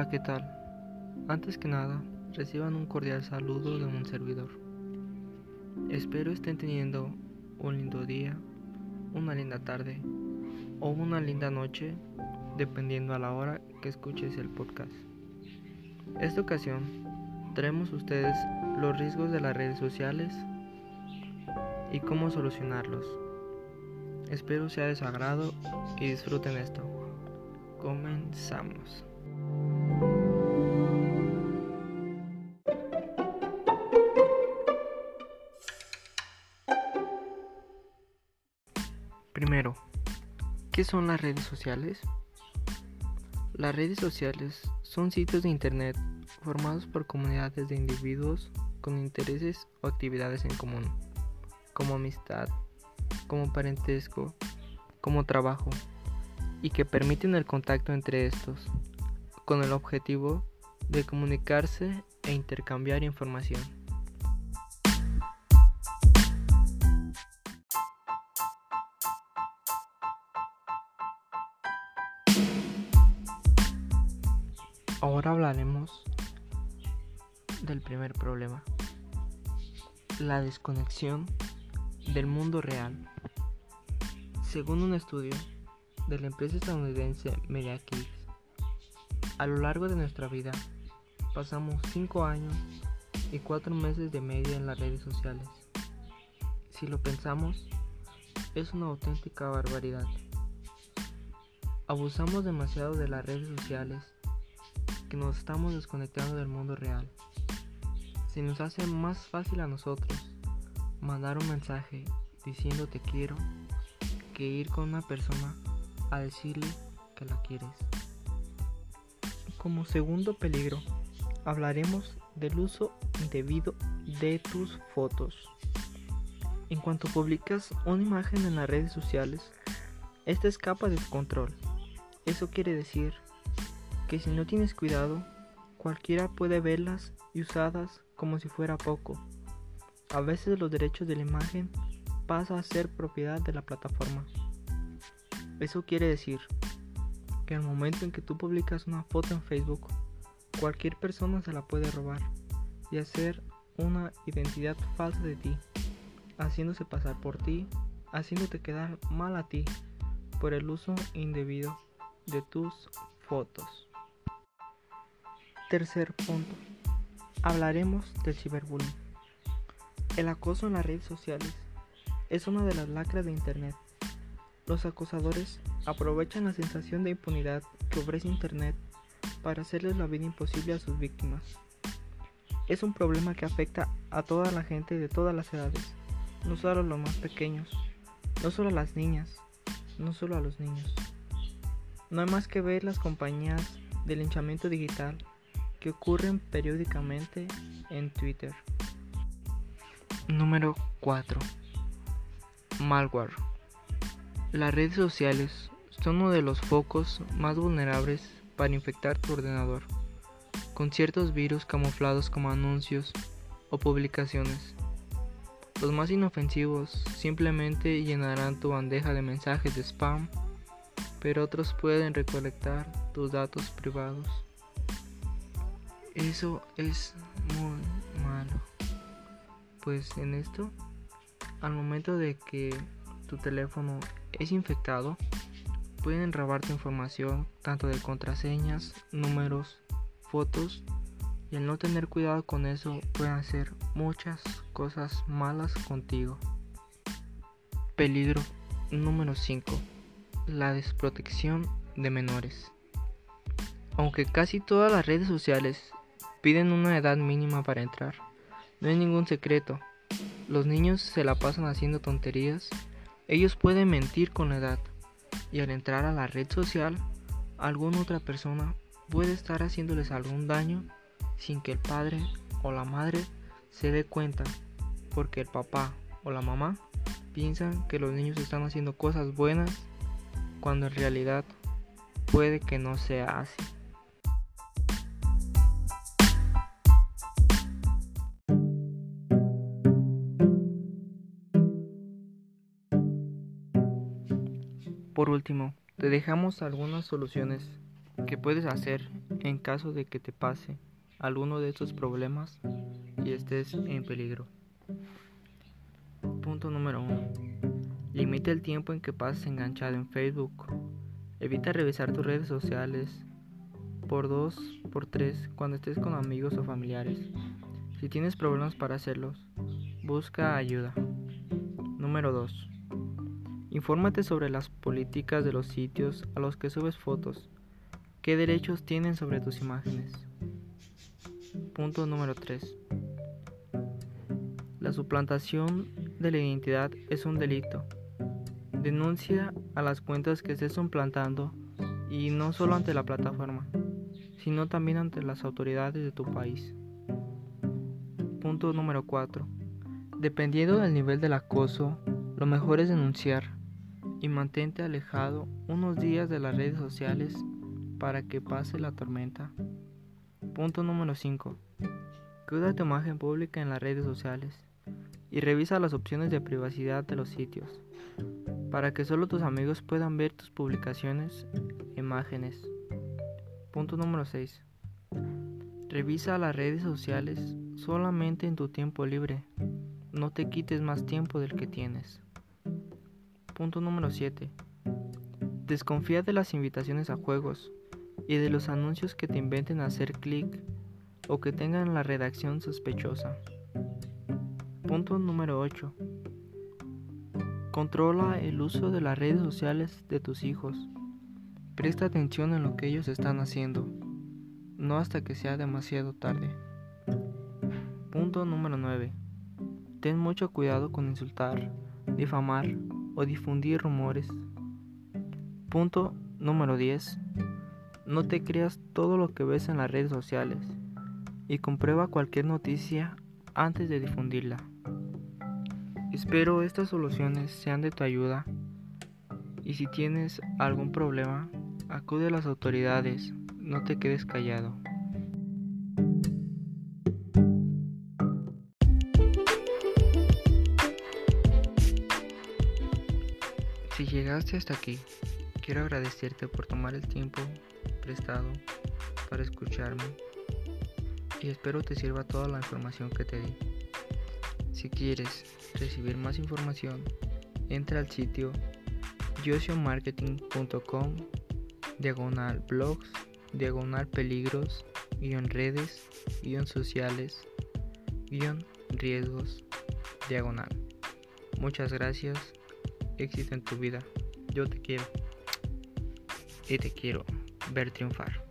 Hola, ¿qué tal? Antes que nada, reciban un cordial saludo de un servidor. Espero estén teniendo un lindo día, una linda tarde o una linda noche, dependiendo a la hora que escuches el podcast. Esta ocasión, traemos a ustedes los riesgos de las redes sociales y cómo solucionarlos. Espero sea de su agrado y disfruten esto. Comenzamos. Primero, ¿qué son las redes sociales? Las redes sociales son sitios de Internet formados por comunidades de individuos con intereses o actividades en común, como amistad, como parentesco, como trabajo, y que permiten el contacto entre estos, con el objetivo de comunicarse e intercambiar información. Ahora hablaremos del primer problema, la desconexión del mundo real. Según un estudio de la empresa estadounidense MediaKids, a lo largo de nuestra vida pasamos 5 años y 4 meses de media en las redes sociales. Si lo pensamos, es una auténtica barbaridad. Abusamos demasiado de las redes sociales que nos estamos desconectando del mundo real. Se nos hace más fácil a nosotros mandar un mensaje diciendo te quiero que ir con una persona a decirle que la quieres. Como segundo peligro, hablaremos del uso indebido de tus fotos. En cuanto publicas una imagen en las redes sociales, esta escapa de tu control. Eso quiere decir que si no tienes cuidado, cualquiera puede verlas y usarlas como si fuera poco. A veces los derechos de la imagen pasan a ser propiedad de la plataforma. Eso quiere decir que al momento en que tú publicas una foto en Facebook, cualquier persona se la puede robar y hacer una identidad falsa de ti, haciéndose pasar por ti, haciéndote quedar mal a ti por el uso indebido de tus fotos. Tercer punto. Hablaremos del ciberbullying. El acoso en las redes sociales es una de las lacras de Internet los acosadores aprovechan la sensación de impunidad que ofrece Internet para hacerles la vida imposible a sus víctimas. Es un problema que afecta a toda la gente de todas las edades, no solo a los más pequeños, no solo a las niñas, no solo a los niños. No hay más que ver las compañías de linchamiento digital que ocurren periódicamente en Twitter. Número 4. Malware. Las redes sociales son uno de los focos más vulnerables para infectar tu ordenador, con ciertos virus camuflados como anuncios o publicaciones. Los más inofensivos simplemente llenarán tu bandeja de mensajes de spam, pero otros pueden recolectar tus datos privados. Eso es muy malo. Pues en esto, al momento de que tu teléfono es infectado, pueden robar tu información tanto de contraseñas, números, fotos y al no tener cuidado con eso pueden hacer muchas cosas malas contigo. Peligro número 5. La desprotección de menores. Aunque casi todas las redes sociales piden una edad mínima para entrar, no hay ningún secreto. Los niños se la pasan haciendo tonterías ellos pueden mentir con la edad y al entrar a la red social, alguna otra persona puede estar haciéndoles algún daño sin que el padre o la madre se dé cuenta, porque el papá o la mamá piensan que los niños están haciendo cosas buenas cuando en realidad puede que no sea así. Por último, te dejamos algunas soluciones que puedes hacer en caso de que te pase alguno de estos problemas y estés en peligro. Punto número 1. Limita el tiempo en que pases enganchado en Facebook. Evita revisar tus redes sociales por 2, por 3 cuando estés con amigos o familiares. Si tienes problemas para hacerlos, busca ayuda. Número 2. Infórmate sobre las políticas de los sitios a los que subes fotos. ¿Qué derechos tienen sobre tus imágenes? Punto número 3. La suplantación de la identidad es un delito. Denuncia a las cuentas que estés suplantando y no solo ante la plataforma, sino también ante las autoridades de tu país. Punto número 4. Dependiendo del nivel del acoso, lo mejor es denunciar y mantente alejado unos días de las redes sociales para que pase la tormenta. Punto número 5. Cuida tu imagen pública en las redes sociales y revisa las opciones de privacidad de los sitios para que solo tus amigos puedan ver tus publicaciones e imágenes. Punto número 6. Revisa las redes sociales solamente en tu tiempo libre. No te quites más tiempo del que tienes. Punto número 7. Desconfía de las invitaciones a juegos y de los anuncios que te inventen hacer clic o que tengan la redacción sospechosa. Punto número 8. Controla el uso de las redes sociales de tus hijos. Presta atención en lo que ellos están haciendo, no hasta que sea demasiado tarde. Punto número 9. Ten mucho cuidado con insultar, difamar o difundir rumores. Punto número 10. No te creas todo lo que ves en las redes sociales y comprueba cualquier noticia antes de difundirla. Espero estas soluciones sean de tu ayuda y si tienes algún problema, acude a las autoridades, no te quedes callado. Llegaste hasta aquí, quiero agradecerte por tomar el tiempo prestado para escucharme y espero te sirva toda la información que te di. Si quieres recibir más información, entra al sitio yosiomarketing.com diagonal blogs, diagonal peligros, guion redes, guion sociales, guion riesgos, diagonal. Muchas gracias, éxito en tu vida, yo te quiero y te quiero ver triunfar.